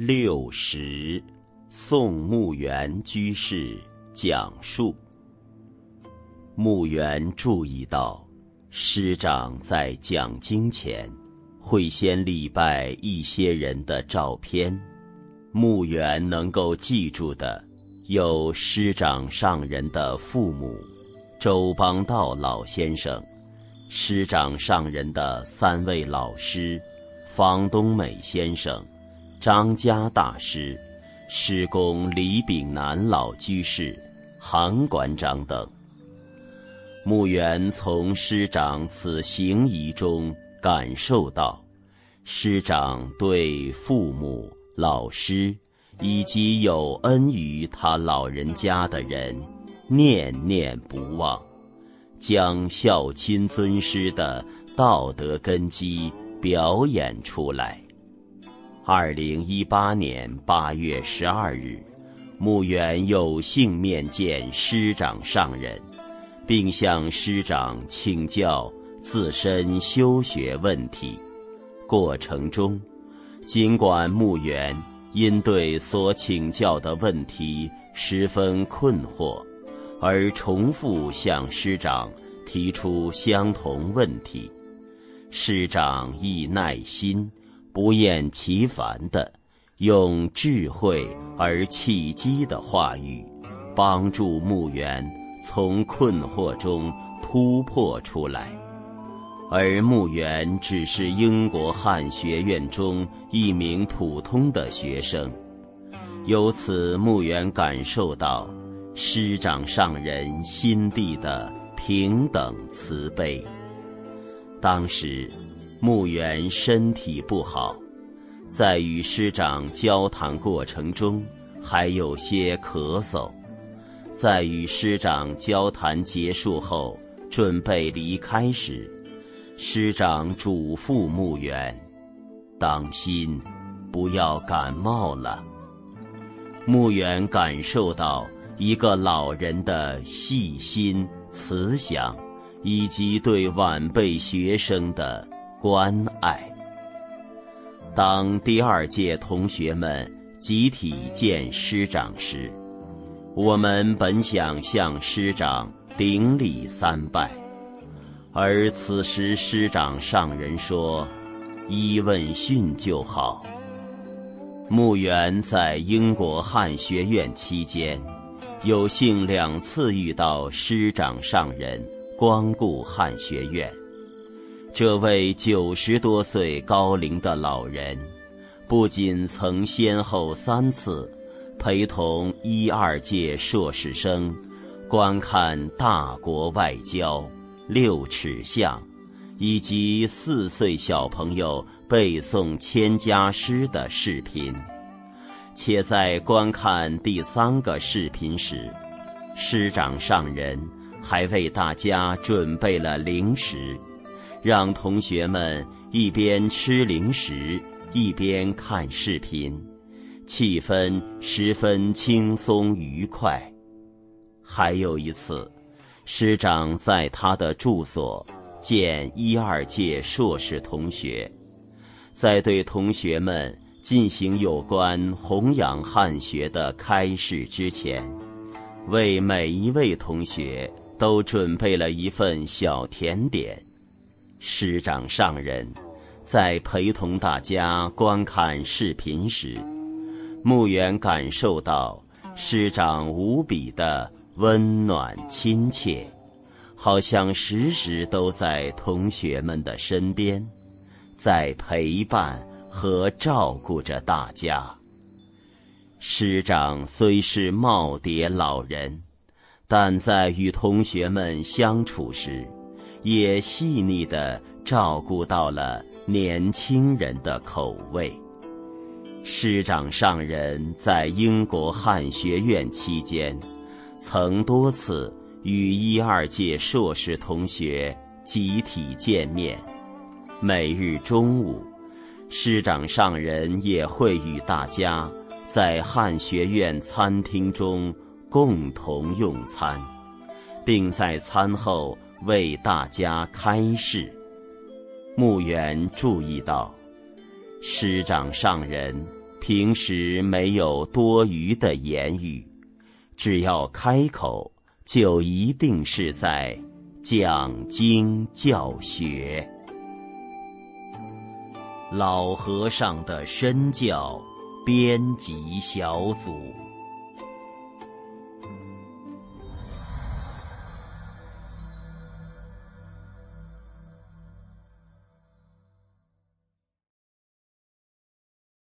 六十，宋穆元居士讲述。穆元注意到，师长在讲经前，会先礼拜一些人的照片。穆元能够记住的，有师长上人的父母，周邦道老先生，师长上人的三位老师，方东美先生。张家大师、师公李炳南老居士、韩馆长等，穆元从师长此行仪中感受到，师长对父母、老师以及有恩于他老人家的人，念念不忘，将孝亲尊师的道德根基表演出来。二零一八年八月十二日，穆远有幸面见师长上人，并向师长请教自身修学问题。过程中，尽管穆远因对所请教的问题十分困惑，而重复向师长提出相同问题，师长亦耐心。不厌其烦地用智慧而契机的话语，帮助墓园从困惑中突破出来。而墓园只是英国汉学院中一名普通的学生，由此墓园感受到师长上人心地的平等慈悲。当时。墓园身体不好，在与师长交谈过程中还有些咳嗽。在与师长交谈结束后，准备离开时，师长嘱咐墓园：“当心，不要感冒了。”墓园感受到一个老人的细心、慈祥，以及对晚辈学生的。关爱。当第二届同学们集体见师长时，我们本想向师长顶礼三拜，而此时师长上人说：“一问讯就好。”穆元在英国汉学院期间，有幸两次遇到师长上人光顾汉学院。这位九十多岁高龄的老人，不仅曾先后三次陪同一二届硕士生观看大国外交、六尺巷，以及四岁小朋友背诵千家诗的视频，且在观看第三个视频时，师长上人还为大家准备了零食。让同学们一边吃零食一边看视频，气氛十分轻松愉快。还有一次，师长在他的住所见一二届硕士同学，在对同学们进行有关弘扬汉学的开示之前，为每一位同学都准备了一份小甜点。师长上人，在陪同大家观看视频时，牧原感受到师长无比的温暖亲切，好像时时都在同学们的身边，在陪伴和照顾着大家。师长虽是耄耋老人，但在与同学们相处时，也细腻地照顾到了年轻人的口味。师长上人在英国汉学院期间，曾多次与一二届硕士同学集体见面。每日中午，师长上人也会与大家在汉学院餐厅中共同用餐，并在餐后。为大家开示，穆远注意到，师长上人平时没有多余的言语，只要开口，就一定是在讲经教学。老和尚的身教编辑小组。